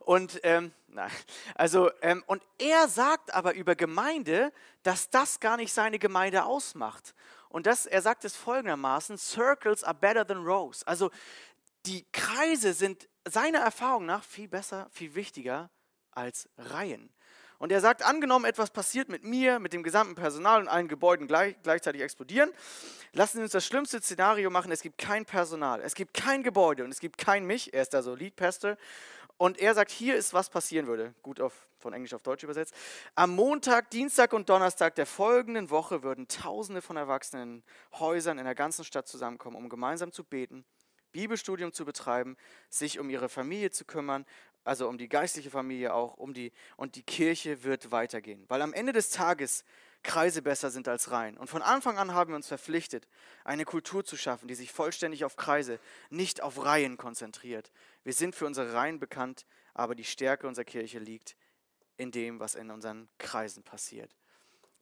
Und, ähm, nein, also, ähm, und er sagt aber über Gemeinde, dass das gar nicht seine Gemeinde ausmacht. Und das, er sagt es folgendermaßen, Circles are better than rows. Also die Kreise sind seiner Erfahrung nach viel besser, viel wichtiger als Reihen. Und er sagt, angenommen, etwas passiert mit mir, mit dem gesamten Personal und allen Gebäuden gleich, gleichzeitig explodieren, lassen Sie uns das schlimmste Szenario machen, es gibt kein Personal, es gibt kein Gebäude und es gibt kein mich, er ist da so Lead Pastor, und er sagt, hier ist, was passieren würde, gut auf, von Englisch auf Deutsch übersetzt. Am Montag, Dienstag und Donnerstag der folgenden Woche würden Tausende von Erwachsenen Häusern in der ganzen Stadt zusammenkommen, um gemeinsam zu beten, Bibelstudium zu betreiben, sich um ihre Familie zu kümmern also um die geistliche Familie auch, um die, und die Kirche wird weitergehen. Weil am Ende des Tages Kreise besser sind als Reihen. Und von Anfang an haben wir uns verpflichtet, eine Kultur zu schaffen, die sich vollständig auf Kreise, nicht auf Reihen konzentriert. Wir sind für unsere Reihen bekannt, aber die Stärke unserer Kirche liegt in dem, was in unseren Kreisen passiert.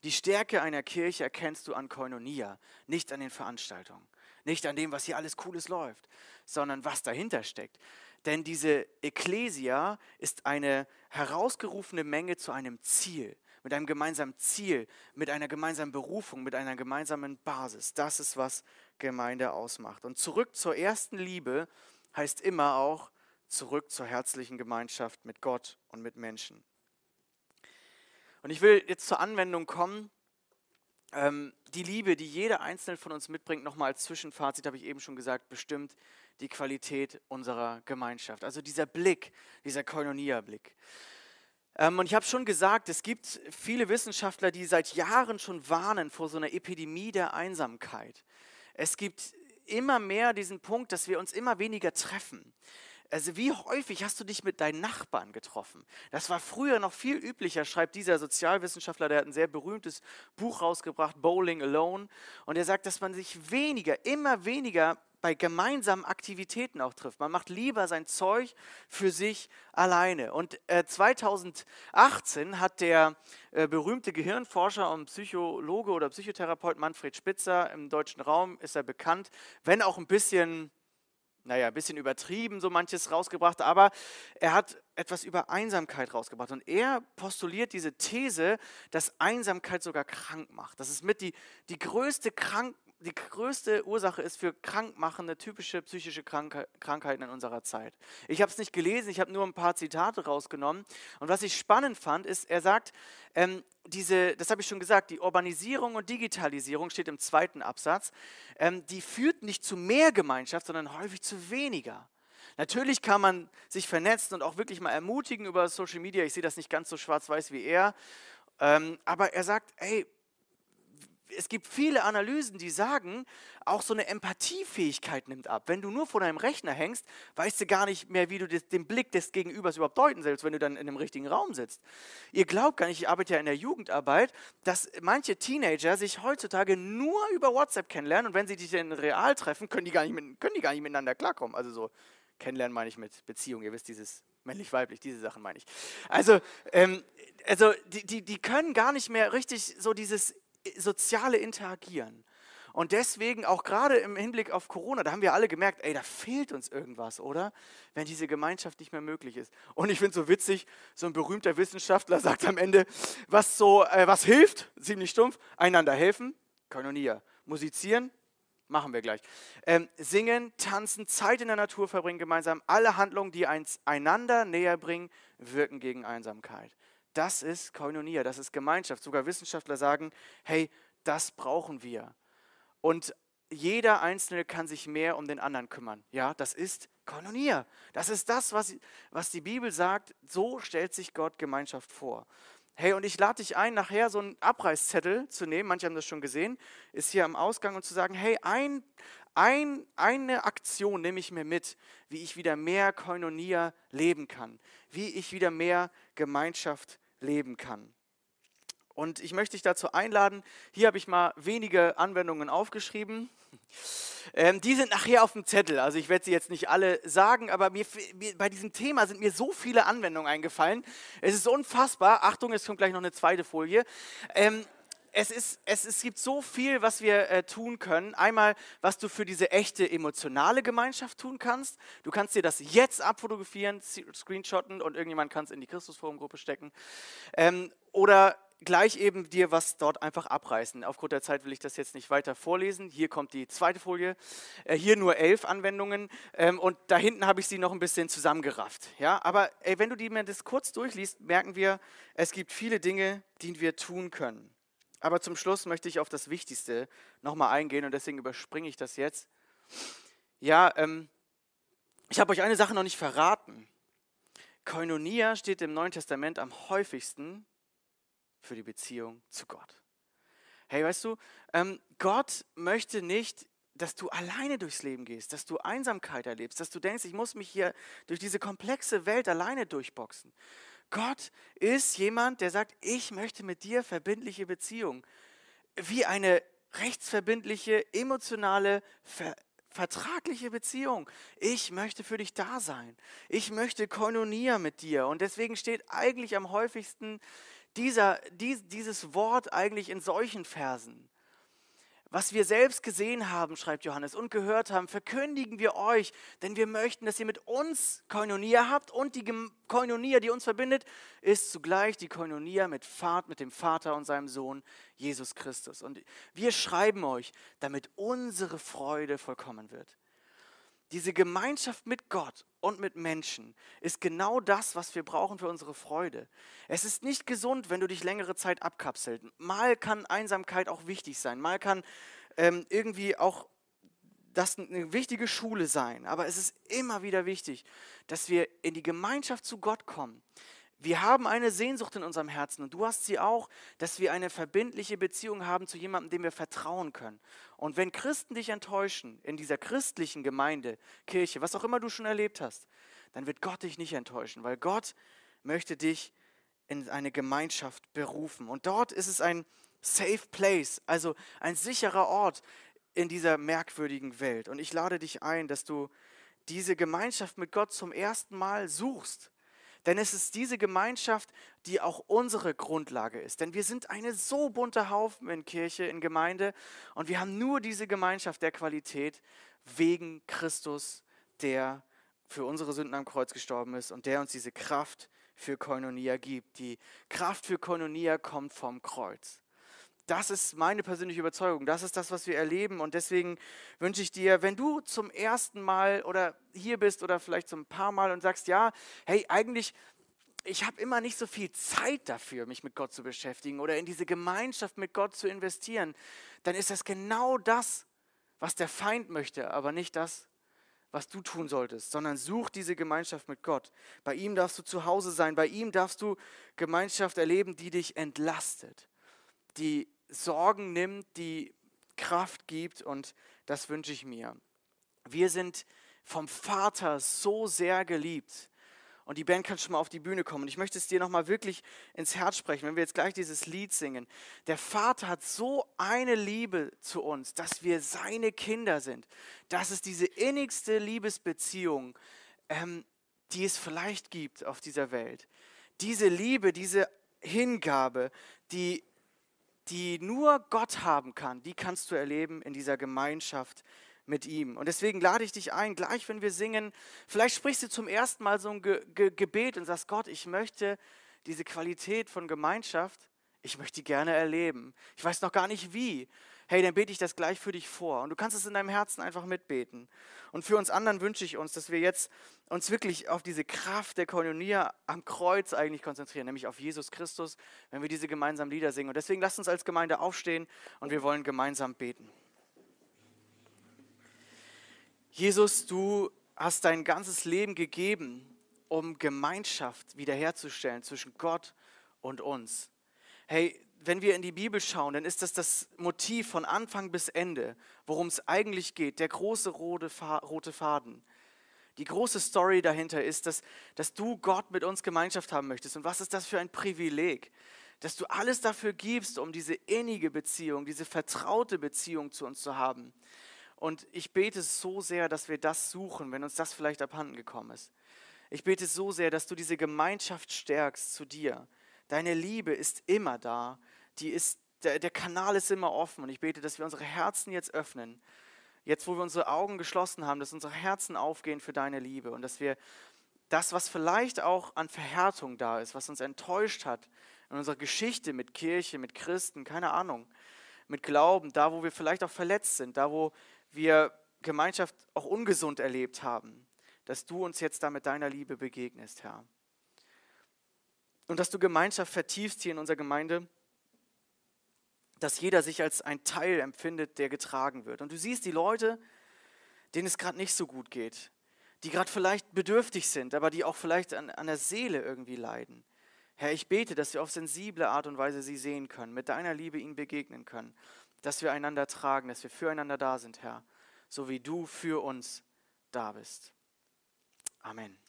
Die Stärke einer Kirche erkennst du an Koinonia, nicht an den Veranstaltungen, nicht an dem, was hier alles Cooles läuft, sondern was dahinter steckt. Denn diese Ekklesia ist eine herausgerufene Menge zu einem Ziel, mit einem gemeinsamen Ziel, mit einer gemeinsamen Berufung, mit einer gemeinsamen Basis. Das ist, was Gemeinde ausmacht. Und zurück zur ersten Liebe heißt immer auch zurück zur herzlichen Gemeinschaft mit Gott und mit Menschen. Und ich will jetzt zur Anwendung kommen. Ähm, die Liebe, die jeder Einzelne von uns mitbringt, nochmal als Zwischenfazit, habe ich eben schon gesagt, bestimmt die Qualität unserer Gemeinschaft. Also dieser Blick, dieser Koinonia-Blick. Ähm, und ich habe schon gesagt, es gibt viele Wissenschaftler, die seit Jahren schon warnen vor so einer Epidemie der Einsamkeit. Es gibt immer mehr diesen Punkt, dass wir uns immer weniger treffen. Also wie häufig hast du dich mit deinen Nachbarn getroffen? Das war früher noch viel üblicher, schreibt dieser Sozialwissenschaftler, der hat ein sehr berühmtes Buch rausgebracht, Bowling Alone. Und er sagt, dass man sich weniger, immer weniger bei gemeinsamen Aktivitäten auch trifft. Man macht lieber sein Zeug für sich alleine. Und äh, 2018 hat der äh, berühmte Gehirnforscher und Psychologe oder Psychotherapeut Manfred Spitzer im deutschen Raum ist er bekannt, wenn auch ein bisschen naja, ein bisschen übertrieben, so manches rausgebracht, aber er hat etwas über Einsamkeit rausgebracht. Und er postuliert diese These, dass Einsamkeit sogar krank macht. Das ist mit die, die größte Krank die größte Ursache ist für krankmachende, typische psychische Krank Krankheiten in unserer Zeit. Ich habe es nicht gelesen, ich habe nur ein paar Zitate rausgenommen. Und was ich spannend fand, ist, er sagt, ähm, diese, das habe ich schon gesagt, die Urbanisierung und Digitalisierung steht im zweiten Absatz, ähm, die führt nicht zu mehr Gemeinschaft, sondern häufig zu weniger. Natürlich kann man sich vernetzen und auch wirklich mal ermutigen über Social Media. Ich sehe das nicht ganz so schwarz-weiß wie er. Ähm, aber er sagt, ey, es gibt viele Analysen, die sagen, auch so eine Empathiefähigkeit nimmt ab. Wenn du nur vor deinem Rechner hängst, weißt du gar nicht mehr, wie du den Blick des Gegenübers überhaupt deuten sollst, wenn du dann in einem richtigen Raum sitzt. Ihr glaubt gar nicht, ich arbeite ja in der Jugendarbeit, dass manche Teenager sich heutzutage nur über WhatsApp kennenlernen und wenn sie dich dann real treffen, können die gar nicht, mit, können die gar nicht miteinander klarkommen. Also so kennenlernen meine ich mit Beziehung, ihr wisst dieses männlich-weiblich, diese Sachen meine ich. Also, ähm, also die, die, die können gar nicht mehr richtig so dieses soziale Interagieren. Und deswegen auch gerade im Hinblick auf Corona, da haben wir alle gemerkt, ey, da fehlt uns irgendwas, oder? Wenn diese Gemeinschaft nicht mehr möglich ist. Und ich finde so witzig, so ein berühmter Wissenschaftler sagt am Ende, was so, äh, was hilft, ziemlich stumpf, einander helfen, Koinonia. Musizieren, machen wir gleich. Ähm, singen, tanzen, Zeit in der Natur verbringen gemeinsam, alle Handlungen, die eins einander näher bringen, wirken gegen Einsamkeit. Das ist Koinonia, das ist Gemeinschaft. Sogar Wissenschaftler sagen, hey, das brauchen wir. Und jeder Einzelne kann sich mehr um den anderen kümmern. Ja, das ist Koinonia. Das ist das, was, was die Bibel sagt. So stellt sich Gott Gemeinschaft vor. Hey, und ich lade dich ein, nachher so einen Abreißzettel zu nehmen, manche haben das schon gesehen, ist hier am Ausgang und zu sagen, hey, ein, ein, eine Aktion nehme ich mir mit, wie ich wieder mehr Koinonia leben kann, wie ich wieder mehr Gemeinschaft leben kann. Und ich möchte dich dazu einladen, hier habe ich mal wenige Anwendungen aufgeschrieben. Ähm, die sind nachher auf dem Zettel, also ich werde sie jetzt nicht alle sagen, aber mir, mir, bei diesem Thema sind mir so viele Anwendungen eingefallen. Es ist unfassbar. Achtung, es kommt gleich noch eine zweite Folie. Ähm, es, ist, es, es gibt so viel, was wir äh, tun können. Einmal, was du für diese echte emotionale Gemeinschaft tun kannst. Du kannst dir das jetzt abfotografieren, screenshotten und irgendjemand kann es in die Christusforumgruppe stecken. Ähm, oder gleich eben dir was dort einfach abreißen. Aufgrund der Zeit will ich das jetzt nicht weiter vorlesen. Hier kommt die zweite Folie. Äh, hier nur elf Anwendungen ähm, und da hinten habe ich sie noch ein bisschen zusammengerafft. Ja, aber ey, wenn du die mir das kurz durchliest, merken wir, es gibt viele Dinge, die wir tun können. Aber zum Schluss möchte ich auf das Wichtigste nochmal eingehen und deswegen überspringe ich das jetzt. Ja, ähm, ich habe euch eine Sache noch nicht verraten. Koinonia steht im Neuen Testament am häufigsten für die Beziehung zu Gott. Hey, weißt du, ähm, Gott möchte nicht, dass du alleine durchs Leben gehst, dass du Einsamkeit erlebst, dass du denkst, ich muss mich hier durch diese komplexe Welt alleine durchboxen. Gott ist jemand, der sagt, ich möchte mit dir verbindliche Beziehung. Wie eine rechtsverbindliche, emotionale, ver vertragliche Beziehung. Ich möchte für dich da sein. Ich möchte koinonieren mit dir. Und deswegen steht eigentlich am häufigsten dieser, dies, dieses Wort eigentlich in solchen Versen. Was wir selbst gesehen haben, schreibt Johannes, und gehört haben, verkündigen wir euch, denn wir möchten, dass ihr mit uns Koinonia habt und die Koinonia, die uns verbindet, ist zugleich die Koinonia mit, Vater, mit dem Vater und seinem Sohn Jesus Christus. Und wir schreiben euch, damit unsere Freude vollkommen wird. Diese Gemeinschaft mit Gott und mit Menschen ist genau das, was wir brauchen für unsere Freude. Es ist nicht gesund, wenn du dich längere Zeit abkapselst. Mal kann Einsamkeit auch wichtig sein. Mal kann ähm, irgendwie auch das eine wichtige Schule sein. Aber es ist immer wieder wichtig, dass wir in die Gemeinschaft zu Gott kommen. Wir haben eine Sehnsucht in unserem Herzen und du hast sie auch, dass wir eine verbindliche Beziehung haben zu jemandem, dem wir vertrauen können. Und wenn Christen dich enttäuschen in dieser christlichen Gemeinde, Kirche, was auch immer du schon erlebt hast, dann wird Gott dich nicht enttäuschen, weil Gott möchte dich in eine Gemeinschaft berufen. Und dort ist es ein safe place, also ein sicherer Ort in dieser merkwürdigen Welt. Und ich lade dich ein, dass du diese Gemeinschaft mit Gott zum ersten Mal suchst denn es ist diese Gemeinschaft, die auch unsere Grundlage ist. Denn wir sind eine so bunte Haufen in Kirche, in Gemeinde und wir haben nur diese Gemeinschaft der Qualität wegen Christus, der für unsere Sünden am Kreuz gestorben ist und der uns diese Kraft für Koinonia gibt. Die Kraft für Koinonia kommt vom Kreuz. Das ist meine persönliche Überzeugung. Das ist das, was wir erleben. Und deswegen wünsche ich dir, wenn du zum ersten Mal oder hier bist oder vielleicht zum paar Mal und sagst, ja, hey, eigentlich, ich habe immer nicht so viel Zeit dafür, mich mit Gott zu beschäftigen oder in diese Gemeinschaft mit Gott zu investieren, dann ist das genau das, was der Feind möchte, aber nicht das, was du tun solltest, sondern such diese Gemeinschaft mit Gott. Bei ihm darfst du zu Hause sein, bei ihm darfst du Gemeinschaft erleben, die dich entlastet, die Sorgen nimmt, die Kraft gibt und das wünsche ich mir. Wir sind vom Vater so sehr geliebt. Und die Band kann schon mal auf die Bühne kommen. Und ich möchte es dir nochmal wirklich ins Herz sprechen, wenn wir jetzt gleich dieses Lied singen. Der Vater hat so eine Liebe zu uns, dass wir seine Kinder sind. Das ist diese innigste Liebesbeziehung, ähm, die es vielleicht gibt auf dieser Welt. Diese Liebe, diese Hingabe, die, die nur Gott haben kann, die kannst du erleben in dieser Gemeinschaft mit ihm. Und deswegen lade ich dich ein, gleich wenn wir singen, vielleicht sprichst du zum ersten Mal so ein Ge Ge Gebet und sagst, Gott, ich möchte diese Qualität von Gemeinschaft, ich möchte die gerne erleben. Ich weiß noch gar nicht wie. Hey, dann bete ich das gleich für dich vor. Und du kannst es in deinem Herzen einfach mitbeten. Und für uns anderen wünsche ich uns, dass wir jetzt uns wirklich auf diese Kraft der Koinonia am Kreuz eigentlich konzentrieren, nämlich auf Jesus Christus, wenn wir diese gemeinsamen Lieder singen. Und deswegen lasst uns als Gemeinde aufstehen und wir wollen gemeinsam beten. Jesus, du hast dein ganzes Leben gegeben, um Gemeinschaft wiederherzustellen zwischen Gott und uns. Hey, wenn wir in die Bibel schauen, dann ist das das Motiv von Anfang bis Ende, worum es eigentlich geht, der große rote, Faden. Die große Story dahinter ist, dass, dass du Gott mit uns Gemeinschaft haben möchtest. Und was ist das für ein Privileg, dass du alles dafür gibst, um diese innige Beziehung, diese vertraute Beziehung zu uns zu haben. Und ich bete so sehr, dass wir das suchen, wenn uns das vielleicht abhanden gekommen ist. Ich bete so sehr, dass du diese Gemeinschaft stärkst zu dir. Deine Liebe ist immer da. Die ist, der, der Kanal ist immer offen. Und ich bete, dass wir unsere Herzen jetzt öffnen. Jetzt, wo wir unsere Augen geschlossen haben, dass unsere Herzen aufgehen für deine Liebe und dass wir das, was vielleicht auch an Verhärtung da ist, was uns enttäuscht hat in unserer Geschichte mit Kirche, mit Christen, keine Ahnung, mit Glauben, da, wo wir vielleicht auch verletzt sind, da, wo wir Gemeinschaft auch ungesund erlebt haben, dass du uns jetzt da mit deiner Liebe begegnest, Herr. Und dass du Gemeinschaft vertiefst hier in unserer Gemeinde, dass jeder sich als ein Teil empfindet, der getragen wird. Und du siehst die Leute, denen es gerade nicht so gut geht, die gerade vielleicht bedürftig sind, aber die auch vielleicht an, an der Seele irgendwie leiden. Herr, ich bete, dass wir auf sensible Art und Weise sie sehen können, mit deiner Liebe ihnen begegnen können dass wir einander tragen, dass wir füreinander da sind, Herr, so wie du für uns da bist. Amen.